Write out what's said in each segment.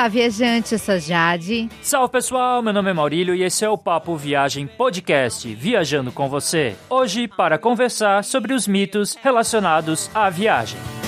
Olá, viajante, eu sou Jade. Salve pessoal, meu nome é Maurílio e esse é o Papo Viagem Podcast, viajando com você. Hoje para conversar sobre os mitos relacionados à viagem.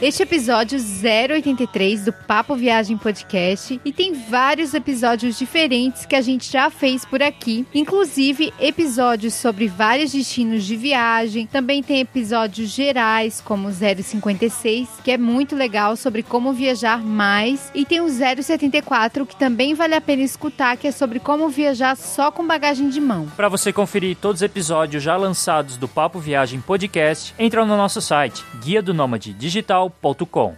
Este episódio 083 do Papo Viagem Podcast e tem vários episódios diferentes que a gente já fez por aqui, inclusive episódios sobre vários destinos de viagem, também tem episódios gerais como o 056, que é muito legal sobre como viajar mais, e tem o 074 que também vale a pena escutar, que é sobre como viajar só com bagagem de mão. Para você conferir todos os episódios já lançados do Papo Viagem Podcast, entra no nosso site guia do nômade digital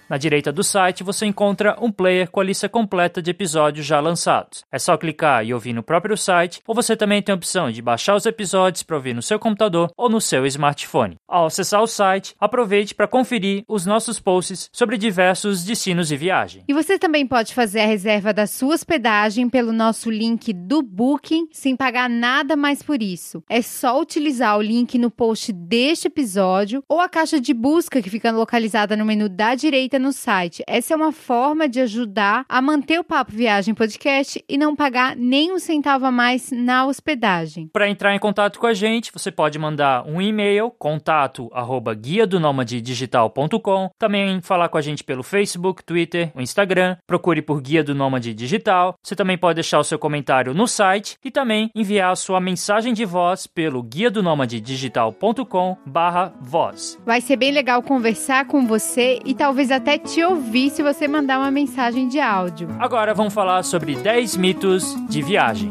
na direita do site você encontra um player com a lista completa de episódios já lançados. É só clicar e ouvir no próprio site, ou você também tem a opção de baixar os episódios para ouvir no seu computador ou no seu smartphone. Ao acessar o site, aproveite para conferir os nossos posts sobre diversos destinos de viagem. E você também pode fazer a reserva da sua hospedagem pelo nosso link do Booking, sem pagar nada mais por isso. É só utilizar o link no post deste episódio ou a caixa de busca que fica localizada no menu menu da direita no site. Essa é uma forma de ajudar a manter o Papo Viagem Podcast e não pagar nem um centavo a mais na hospedagem. Para entrar em contato com a gente, você pode mandar um e-mail, contato arroba guia do digital.com, também falar com a gente pelo Facebook, Twitter, o Instagram, procure por Guia do Nômade Digital. Você também pode deixar o seu comentário no site e também enviar a sua mensagem de voz pelo guia do digital.com barra voz. Vai ser bem legal conversar com você e talvez até te ouvir se você mandar uma mensagem de áudio. Agora vamos falar sobre 10 mitos de viagem.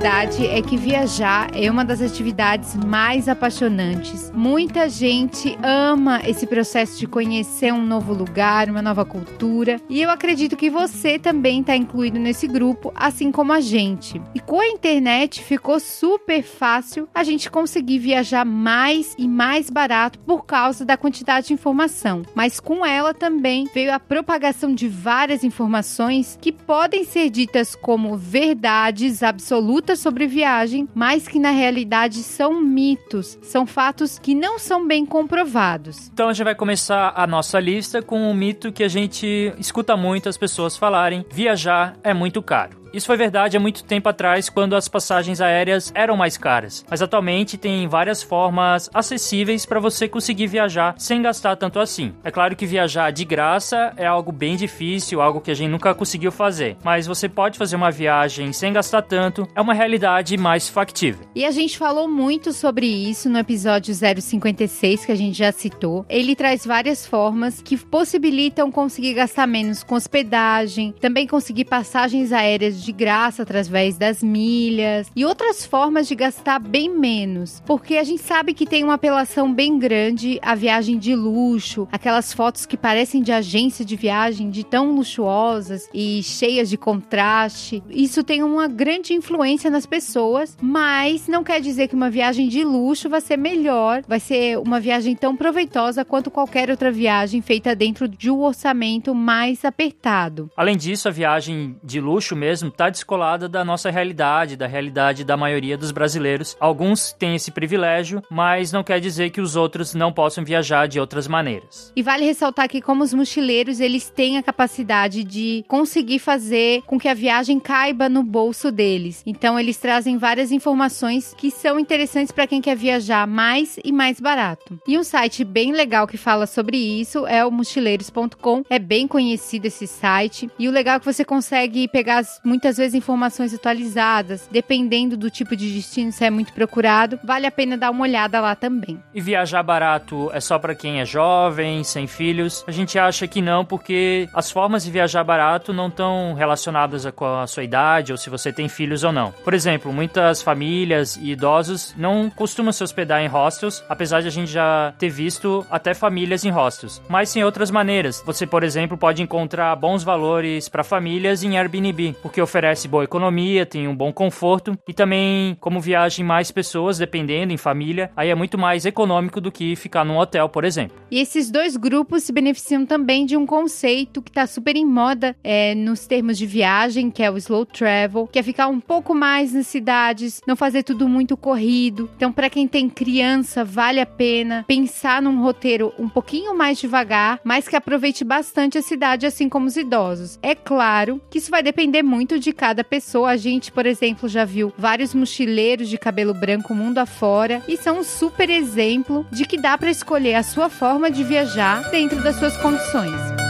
Verdade é que viajar é uma das atividades mais apaixonantes. Muita gente ama esse processo de conhecer um novo lugar, uma nova cultura, e eu acredito que você também está incluído nesse grupo, assim como a gente. E com a internet ficou super fácil a gente conseguir viajar mais e mais barato por causa da quantidade de informação, mas com ela também veio a propagação de várias informações que podem ser ditas como verdades absolutas absolutas sobre viagem, mas que na realidade são mitos, são fatos que não são bem comprovados. Então a gente vai começar a nossa lista com um mito que a gente escuta muito as pessoas falarem: viajar é muito caro. Isso foi verdade há muito tempo atrás, quando as passagens aéreas eram mais caras. Mas atualmente tem várias formas acessíveis para você conseguir viajar sem gastar tanto assim. É claro que viajar de graça é algo bem difícil, algo que a gente nunca conseguiu fazer. Mas você pode fazer uma viagem sem gastar tanto, é uma realidade mais factível. E a gente falou muito sobre isso no episódio 056 que a gente já citou. Ele traz várias formas que possibilitam conseguir gastar menos com hospedagem, também conseguir passagens aéreas de graça através das milhas e outras formas de gastar bem menos, porque a gente sabe que tem uma apelação bem grande a viagem de luxo, aquelas fotos que parecem de agência de viagem, de tão luxuosas e cheias de contraste. Isso tem uma grande influência nas pessoas, mas não quer dizer que uma viagem de luxo vai ser melhor, vai ser uma viagem tão proveitosa quanto qualquer outra viagem feita dentro de um orçamento mais apertado. Além disso, a viagem de luxo mesmo mesmo está descolada da nossa realidade, da realidade da maioria dos brasileiros. Alguns têm esse privilégio, mas não quer dizer que os outros não possam viajar de outras maneiras. E vale ressaltar que como os mochileiros, eles têm a capacidade de conseguir fazer com que a viagem caiba no bolso deles. Então eles trazem várias informações que são interessantes para quem quer viajar mais e mais barato. E um site bem legal que fala sobre isso é o mochileiros.com. É bem conhecido esse site e o legal é que você consegue pegar muitas muitas vezes informações atualizadas, dependendo do tipo de destino se é muito procurado, vale a pena dar uma olhada lá também. E viajar barato é só para quem é jovem, sem filhos? A gente acha que não, porque as formas de viajar barato não estão relacionadas com a sua idade ou se você tem filhos ou não. Por exemplo, muitas famílias e idosos não costumam se hospedar em hostels, apesar de a gente já ter visto até famílias em hostels. Mas tem outras maneiras. Você, por exemplo, pode encontrar bons valores para famílias em Airbnb, porque oferece boa economia, tem um bom conforto e também, como viagem mais pessoas, dependendo, em família, aí é muito mais econômico do que ficar num hotel, por exemplo. E esses dois grupos se beneficiam também de um conceito que está super em moda é, nos termos de viagem, que é o slow travel, que é ficar um pouco mais nas cidades, não fazer tudo muito corrido. Então, para quem tem criança, vale a pena pensar num roteiro um pouquinho mais devagar, mas que aproveite bastante a cidade, assim como os idosos. É claro que isso vai depender muito de cada pessoa. A gente, por exemplo, já viu vários mochileiros de cabelo branco mundo afora e são um super exemplo de que dá para escolher a sua forma de viajar dentro das suas condições.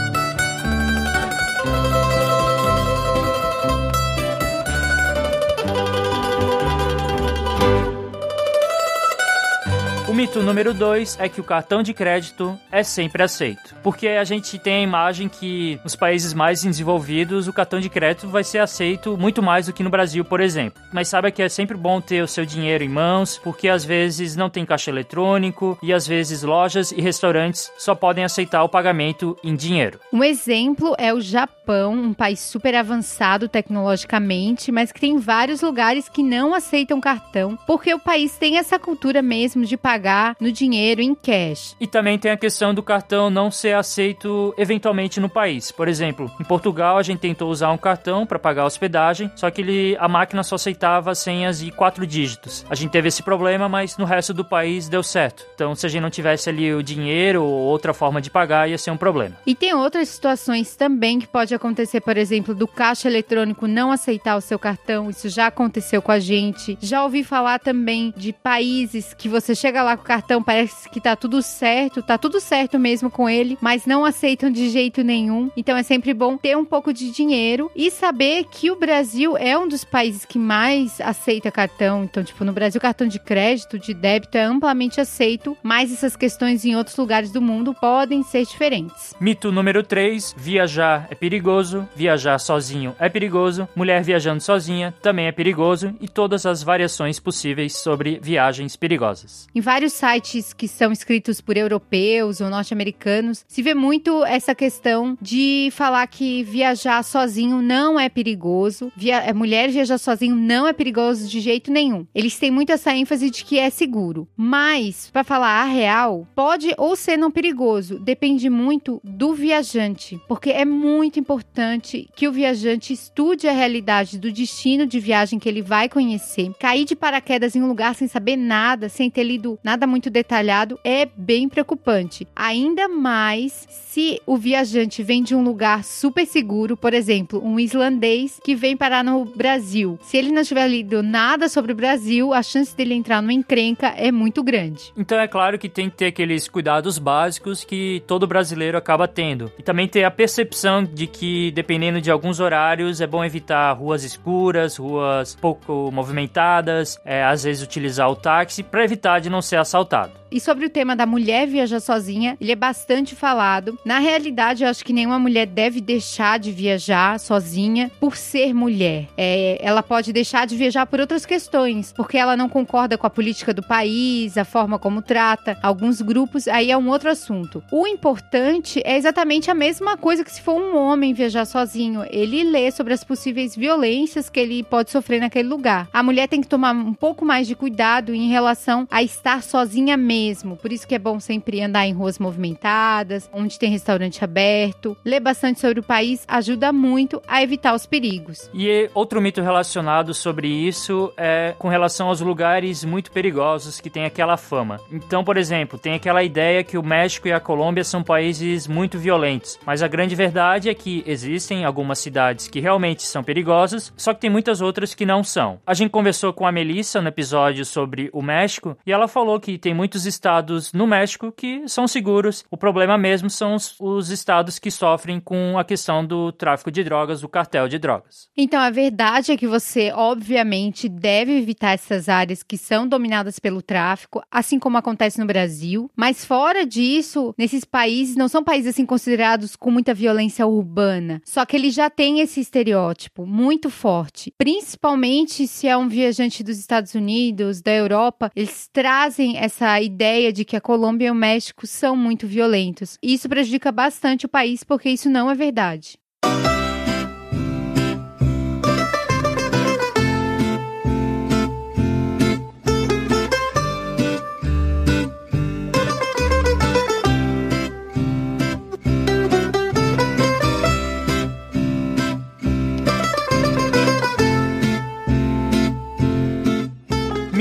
Mito número 2 é que o cartão de crédito é sempre aceito. Porque a gente tem a imagem que nos países mais desenvolvidos o cartão de crédito vai ser aceito muito mais do que no Brasil, por exemplo. Mas sabe que é sempre bom ter o seu dinheiro em mãos, porque às vezes não tem caixa eletrônico e às vezes lojas e restaurantes só podem aceitar o pagamento em dinheiro. Um exemplo é o Japão, um país super avançado tecnologicamente, mas que tem vários lugares que não aceitam cartão, porque o país tem essa cultura mesmo de pagar pagar no dinheiro em cash. E também tem a questão do cartão não ser aceito eventualmente no país. Por exemplo, em Portugal a gente tentou usar um cartão para pagar a hospedagem, só que ele, a máquina só aceitava senhas de quatro dígitos. A gente teve esse problema, mas no resto do país deu certo. Então, se a gente não tivesse ali o dinheiro ou outra forma de pagar, ia ser um problema. E tem outras situações também que pode acontecer, por exemplo, do caixa eletrônico não aceitar o seu cartão. Isso já aconteceu com a gente. Já ouvi falar também de países que você chega lá com o cartão, parece que tá tudo certo, tá tudo certo mesmo com ele, mas não aceitam de jeito nenhum. Então é sempre bom ter um pouco de dinheiro e saber que o Brasil é um dos países que mais aceita cartão. Então, tipo, no Brasil, cartão de crédito, de débito é amplamente aceito, mas essas questões em outros lugares do mundo podem ser diferentes. Mito número 3: viajar é perigoso, viajar sozinho é perigoso, mulher viajando sozinha também é perigoso e todas as variações possíveis sobre viagens perigosas. Em vários vários sites que são escritos por europeus ou norte-americanos, se vê muito essa questão de falar que viajar sozinho não é perigoso. Via é, mulher viajar sozinho não é perigoso de jeito nenhum. Eles têm muito essa ênfase de que é seguro. Mas, para falar a real, pode ou ser não perigoso, depende muito do viajante, porque é muito importante que o viajante estude a realidade do destino de viagem que ele vai conhecer. Cair de paraquedas em um lugar sem saber nada, sem ter lido nada nada muito detalhado, é bem preocupante. Ainda mais se o viajante vem de um lugar super seguro, por exemplo, um islandês que vem parar no Brasil. Se ele não tiver lido nada sobre o Brasil, a chance dele entrar numa encrenca é muito grande. Então é claro que tem que ter aqueles cuidados básicos que todo brasileiro acaba tendo. E também ter a percepção de que, dependendo de alguns horários, é bom evitar ruas escuras, ruas pouco movimentadas, é, às vezes utilizar o táxi para evitar de não ser assaltado. E sobre o tema da mulher viajar sozinha, ele é bastante falado. Na realidade, eu acho que nenhuma mulher deve deixar de viajar sozinha por ser mulher. É, ela pode deixar de viajar por outras questões, porque ela não concorda com a política do país, a forma como trata alguns grupos, aí é um outro assunto. O importante é exatamente a mesma coisa que se for um homem viajar sozinho. Ele lê sobre as possíveis violências que ele pode sofrer naquele lugar. A mulher tem que tomar um pouco mais de cuidado em relação a estar sozinha mesmo mesmo. Por isso que é bom sempre andar em ruas movimentadas, onde tem restaurante aberto. Ler bastante sobre o país ajuda muito a evitar os perigos. E outro mito relacionado sobre isso é com relação aos lugares muito perigosos que têm aquela fama. Então, por exemplo, tem aquela ideia que o México e a Colômbia são países muito violentos, mas a grande verdade é que existem algumas cidades que realmente são perigosas, só que tem muitas outras que não são. A gente conversou com a Melissa no episódio sobre o México e ela falou que tem muitos estados no México que são seguros. O problema mesmo são os, os estados que sofrem com a questão do tráfico de drogas, do cartel de drogas. Então, a verdade é que você, obviamente, deve evitar essas áreas que são dominadas pelo tráfico, assim como acontece no Brasil. Mas fora disso, nesses países não são países assim considerados com muita violência urbana. Só que eles já têm esse estereótipo muito forte. Principalmente se é um viajante dos Estados Unidos, da Europa, eles trazem essa ideia de que a Colômbia e o México são muito violentos. Isso prejudica bastante o país porque isso não é verdade.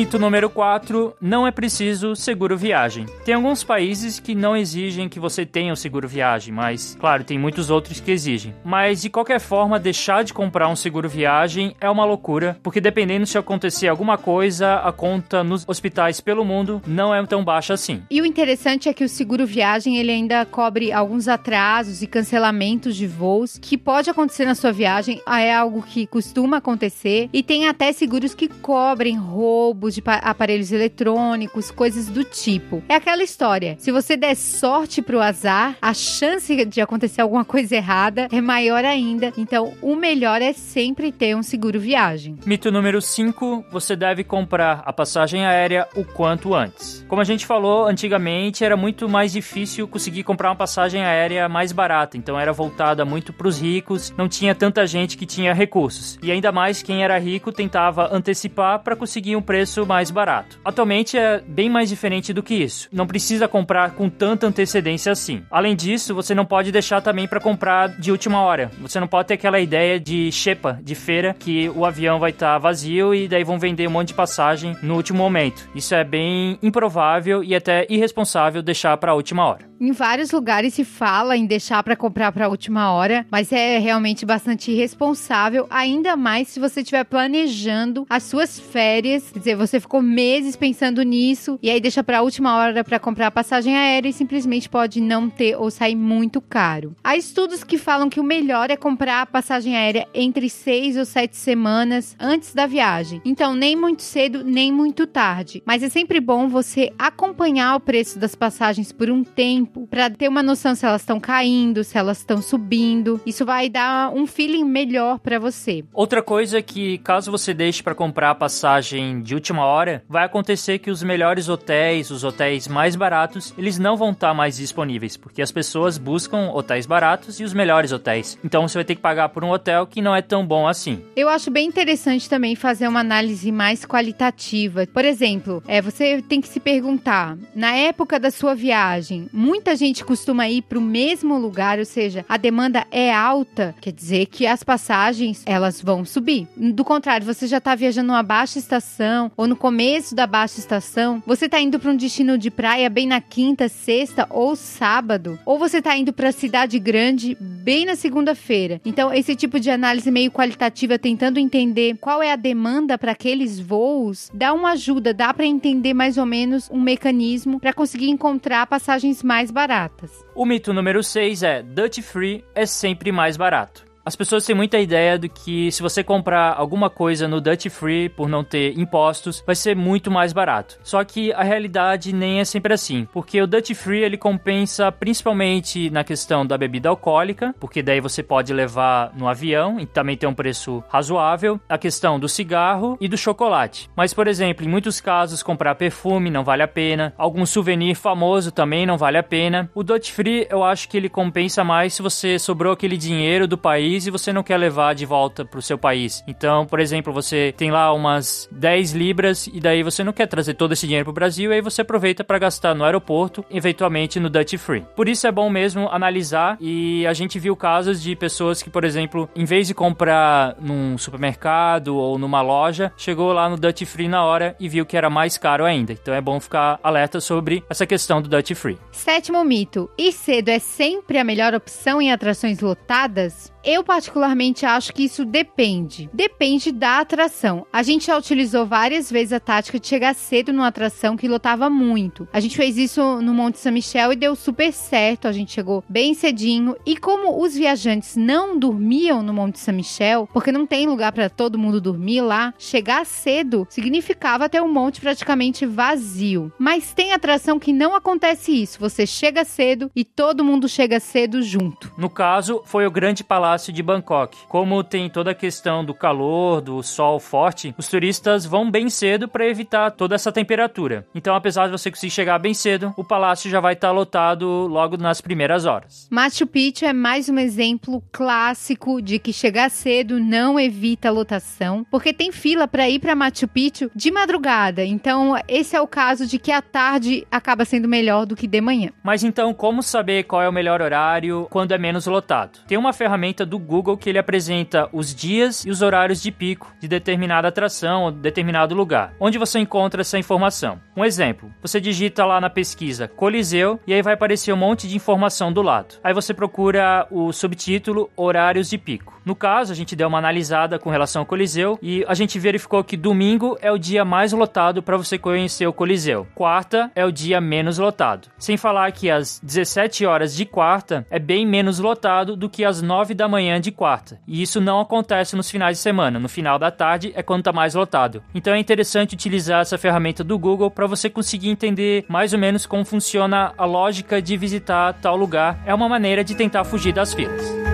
Mito número 4, não é preciso seguro viagem. Tem alguns países que não exigem que você tenha o seguro viagem, mas, claro, tem muitos outros que exigem. Mas, de qualquer forma, deixar de comprar um seguro viagem é uma loucura, porque dependendo se acontecer alguma coisa, a conta nos hospitais pelo mundo não é tão baixa assim. E o interessante é que o seguro viagem, ele ainda cobre alguns atrasos e cancelamentos de voos que pode acontecer na sua viagem, é algo que costuma acontecer, e tem até seguros que cobrem roubo roubos de aparelhos eletrônicos, coisas do tipo. É aquela história. Se você der sorte pro azar, a chance de acontecer alguma coisa errada é maior ainda. Então, o melhor é sempre ter um seguro viagem. Mito número 5: você deve comprar a passagem aérea o quanto antes. Como a gente falou, antigamente era muito mais difícil conseguir comprar uma passagem aérea mais barata, então era voltada muito para os ricos, não tinha tanta gente que tinha recursos. E ainda mais quem era rico tentava antecipar para conseguir um preço preço mais barato. Atualmente é bem mais diferente do que isso. Não precisa comprar com tanta antecedência assim. Além disso, você não pode deixar também para comprar de última hora. Você não pode ter aquela ideia de xepa, de feira, que o avião vai estar tá vazio e daí vão vender um monte de passagem no último momento. Isso é bem improvável e até irresponsável deixar para a última hora. Em vários lugares se fala em deixar para comprar para a última hora, mas é realmente bastante irresponsável, ainda mais se você estiver planejando as suas férias. Quer dizer, você ficou meses pensando nisso e aí deixa para a última hora para comprar a passagem aérea e simplesmente pode não ter ou sair muito caro. Há estudos que falam que o melhor é comprar a passagem aérea entre seis ou sete semanas antes da viagem. Então, nem muito cedo, nem muito tarde. Mas é sempre bom você acompanhar o preço das passagens por um tempo tempo para ter uma noção se elas estão caindo, se elas estão subindo. Isso vai dar um feeling melhor para você. Outra coisa é que caso você deixe para comprar a passagem de última hora, vai acontecer que os melhores hotéis, os hotéis mais baratos, eles não vão estar tá mais disponíveis, porque as pessoas buscam hotéis baratos e os melhores hotéis. Então você vai ter que pagar por um hotel que não é tão bom assim. Eu acho bem interessante também fazer uma análise mais qualitativa. Por exemplo, é, você tem que se perguntar, na época da sua viagem, muita gente costuma ir para o mesmo lugar, ou seja, a demanda é alta, quer dizer que as passagens elas vão subir. Do contrário, você já está viajando numa baixa estação ou no começo da baixa estação, você está indo para um destino de praia bem na quinta, sexta ou sábado, ou você está indo para a cidade grande bem na segunda-feira. Então, esse tipo de análise meio qualitativa, tentando entender qual é a demanda para aqueles voos, dá uma ajuda, dá para entender mais ou menos um mecanismo para conseguir encontrar passagens mais baratas. O mito número 6 é Duty Free é sempre mais barato. As pessoas têm muita ideia do que se você comprar alguma coisa no Duty Free por não ter impostos, vai ser muito mais barato. Só que a realidade nem é sempre assim, porque o Duty Free ele compensa principalmente na questão da bebida alcoólica, porque daí você pode levar no avião e também tem um preço razoável, a questão do cigarro e do chocolate. Mas por exemplo, em muitos casos comprar perfume não vale a pena, algum souvenir famoso também não vale a pena. O Duty Free eu acho que ele compensa mais se você sobrou aquele dinheiro do país país e você não quer levar de volta para o seu país. Então, por exemplo, você tem lá umas 10 libras e daí você não quer trazer todo esse dinheiro para o Brasil, e aí você aproveita para gastar no aeroporto, eventualmente no Duty Free. Por isso é bom mesmo analisar e a gente viu casos de pessoas que, por exemplo, em vez de comprar num supermercado ou numa loja, chegou lá no Duty Free na hora e viu que era mais caro ainda. Então é bom ficar alerta sobre essa questão do Duty Free. Sétimo mito: ir cedo é sempre a melhor opção em atrações lotadas? Eu particularmente acho que isso depende. Depende da atração. A gente já utilizou várias vezes a tática de chegar cedo numa atração que lotava muito. A gente fez isso no Monte São Michel e deu super certo. A gente chegou bem cedinho e como os viajantes não dormiam no Monte São Michel, porque não tem lugar para todo mundo dormir lá, chegar cedo significava ter um monte praticamente vazio. Mas tem atração que não acontece isso. Você chega cedo e todo mundo chega cedo junto. No caso, foi o Grande Palácio palácio de Bangkok. Como tem toda a questão do calor, do sol forte, os turistas vão bem cedo para evitar toda essa temperatura. Então, apesar de você conseguir chegar bem cedo, o palácio já vai estar tá lotado logo nas primeiras horas. Machu Picchu é mais um exemplo clássico de que chegar cedo não evita lotação, porque tem fila para ir para Machu Picchu de madrugada. Então, esse é o caso de que a tarde acaba sendo melhor do que de manhã. Mas então, como saber qual é o melhor horário quando é menos lotado? Tem uma ferramenta ferramenta do Google que ele apresenta os dias e os horários de pico de determinada atração ou determinado lugar. Onde você encontra essa informação? Um exemplo, você digita lá na pesquisa Coliseu e aí vai aparecer um monte de informação do lado. Aí você procura o subtítulo Horários de pico. No caso, a gente deu uma analisada com relação ao Coliseu e a gente verificou que domingo é o dia mais lotado para você conhecer o Coliseu. Quarta é o dia menos lotado. Sem falar que às 17 horas de quarta é bem menos lotado do que às 9 da manhã de quarta. E isso não acontece nos finais de semana. No final da tarde é quando está mais lotado. Então é interessante utilizar essa ferramenta do Google para você conseguir entender mais ou menos como funciona a lógica de visitar tal lugar. É uma maneira de tentar fugir das filas.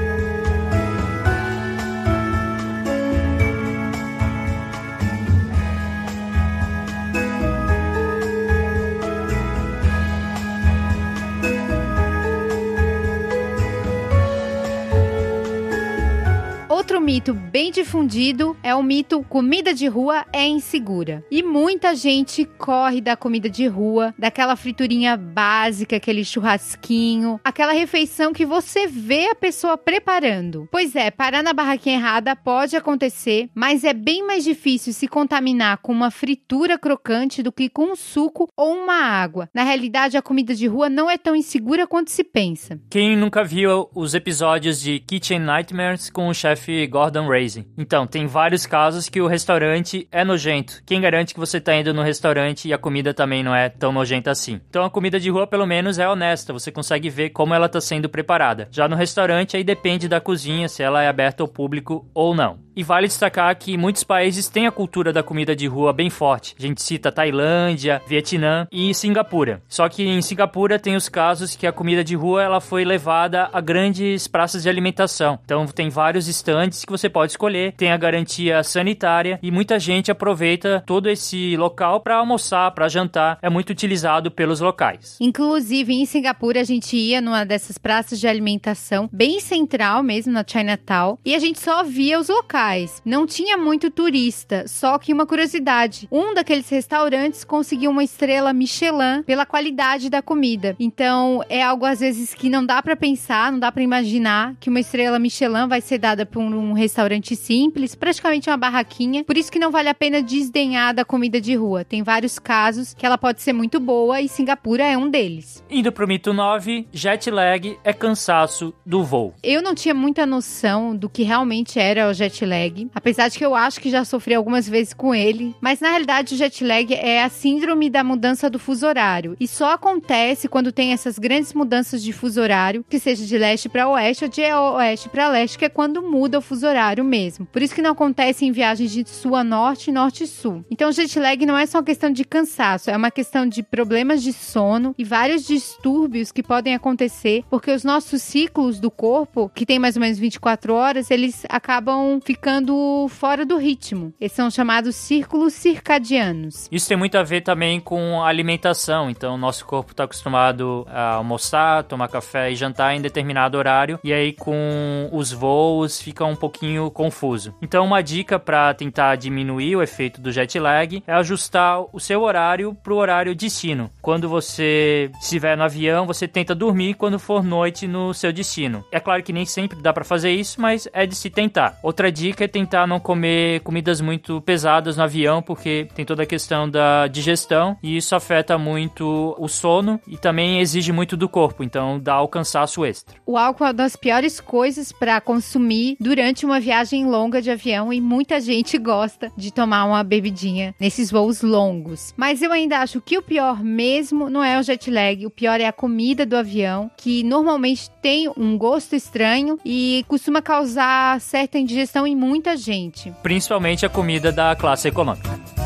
Mito bem difundido é o mito comida de rua é insegura. E muita gente corre da comida de rua, daquela friturinha básica, aquele churrasquinho, aquela refeição que você vê a pessoa preparando. Pois é, parar na barraquinha errada pode acontecer, mas é bem mais difícil se contaminar com uma fritura crocante do que com um suco ou uma água. Na realidade, a comida de rua não é tão insegura quanto se pensa. Quem nunca viu os episódios de Kitchen Nightmares com o chefe Gordon Ramsay. Então, tem vários casos que o restaurante é nojento. Quem garante que você tá indo no restaurante e a comida também não é tão nojenta assim? Então, a comida de rua, pelo menos, é honesta. Você consegue ver como ela tá sendo preparada. Já no restaurante, aí depende da cozinha, se ela é aberta ao público ou não. E vale destacar que muitos países têm a cultura da comida de rua bem forte. A gente cita Tailândia, Vietnã e Singapura. Só que em Singapura tem os casos que a comida de rua ela foi levada a grandes praças de alimentação. Então tem vários estandes que você pode escolher, tem a garantia sanitária e muita gente aproveita todo esse local para almoçar, para jantar. É muito utilizado pelos locais. Inclusive em Singapura a gente ia numa dessas praças de alimentação bem central mesmo na Chinatown e a gente só via os locais. Não tinha muito turista, só que uma curiosidade: um daqueles restaurantes conseguiu uma estrela Michelin pela qualidade da comida. Então, é algo às vezes que não dá para pensar, não dá para imaginar que uma estrela Michelin vai ser dada por um restaurante simples, praticamente uma barraquinha. Por isso que não vale a pena desdenhar da comida de rua. Tem vários casos que ela pode ser muito boa e Singapura é um deles. Indo pro mito 9, jet lag é cansaço do voo. Eu não tinha muita noção do que realmente era o jet lag. Apesar de que eu acho que já sofri algumas vezes com ele. Mas na realidade, o jet lag é a síndrome da mudança do fuso horário. E só acontece quando tem essas grandes mudanças de fuso horário, que seja de leste para oeste ou de oeste para leste, que é quando muda o fuso horário mesmo. Por isso que não acontece em viagens de sul a norte e norte sul. Então, jet lag não é só uma questão de cansaço, é uma questão de problemas de sono e vários distúrbios que podem acontecer, porque os nossos ciclos do corpo, que tem mais ou menos 24 horas, eles acabam ficando fora do ritmo. Esses são chamados círculos circadianos. Isso tem muito a ver também com alimentação. Então, nosso corpo está acostumado a almoçar, tomar café e jantar em determinado horário. E aí, com os voos, fica um pouquinho confuso. Então, uma dica para tentar diminuir o efeito do jet lag é ajustar o seu horário para o horário destino. Quando você estiver no avião, você tenta dormir quando for noite no seu destino. É claro que nem sempre dá para fazer isso, mas é de se tentar. Outra dica é tentar não comer comidas muito pesadas no avião, porque tem toda a questão da digestão e isso afeta muito o sono e também exige muito do corpo, então dá o cansaço extra. O álcool é uma das piores coisas para consumir durante uma viagem longa de avião e muita gente gosta de tomar uma bebidinha nesses voos longos. Mas eu ainda acho que o pior mesmo não é o jet lag, o pior é a comida do avião, que normalmente tem um gosto estranho e costuma causar certa indigestão em muita gente. Principalmente a comida da classe econômica.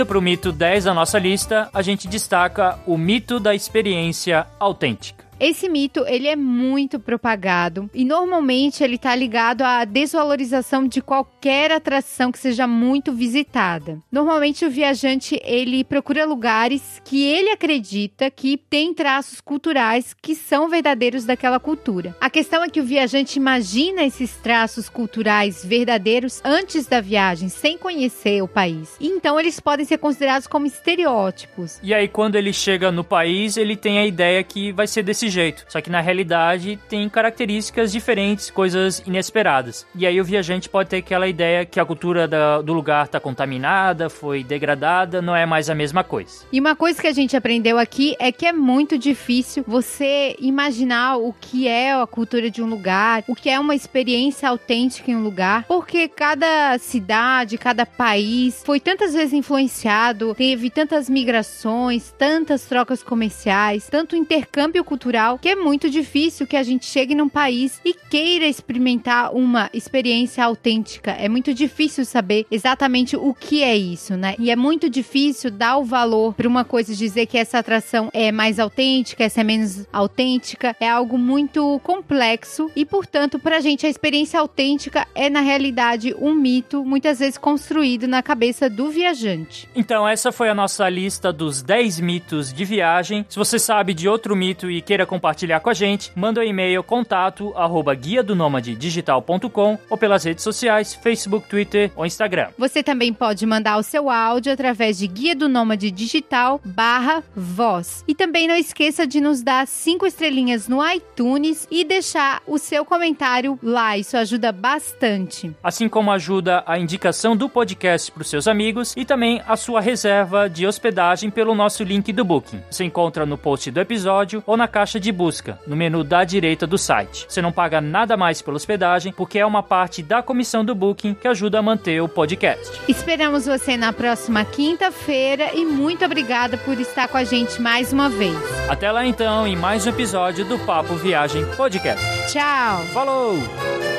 Indo para o mito 10 da nossa lista, a gente destaca o mito da experiência autêntica. Esse mito, ele é muito propagado e normalmente ele tá ligado à desvalorização de qualquer atração que seja muito visitada. Normalmente o viajante, ele procura lugares que ele acredita que tem traços culturais que são verdadeiros daquela cultura. A questão é que o viajante imagina esses traços culturais verdadeiros antes da viagem, sem conhecer o país. Então eles podem ser considerados como estereótipos. E aí quando ele chega no país, ele tem a ideia que vai ser desse jeito. Só que na realidade tem características diferentes, coisas inesperadas. E aí o viajante pode ter aquela ideia que a cultura da, do lugar está contaminada, foi degradada, não é mais a mesma coisa. E uma coisa que a gente aprendeu aqui é que é muito difícil você imaginar o que é a cultura de um lugar, o que é uma experiência autêntica em um lugar, porque cada cidade, cada país foi tantas vezes influenciado, teve tantas migrações, tantas trocas comerciais, tanto intercâmbio cultural, que é muito difícil que a gente chegue num país e queira experimentar uma experiência autêntica. É muito difícil saber exatamente o que é isso, né? E é muito difícil dar o valor para uma coisa dizer que essa atração é mais autêntica, essa é menos autêntica. É algo muito complexo e, portanto, pra gente a experiência autêntica é na realidade um mito, muitas vezes construído na cabeça do viajante. Então, essa foi a nossa lista dos 10 mitos de viagem. Se você sabe de outro mito e queira compartilhar com a gente, manda um e-mail contato arroba guia do digital.com ou pelas redes sociais, Facebook, Twitter ou Instagram. Você também pode mandar o seu áudio através de guia do nômade digital barra voz. E também não esqueça de nos dar cinco estrelinhas no iTunes e deixar o seu comentário lá. Isso ajuda bastante. Assim como ajuda a indicação do podcast para os seus amigos e também a sua reserva de hospedagem pelo nosso link do Booking. Você encontra no post do episódio ou na caixa de busca, no menu da direita do site. Você não paga nada mais pela hospedagem, porque é uma parte da comissão do Booking que ajuda a manter o podcast. Esperamos você na próxima quinta-feira e muito obrigada por estar com a gente mais uma vez. Até lá então, em mais um episódio do Papo Viagem Podcast. Tchau. Falou!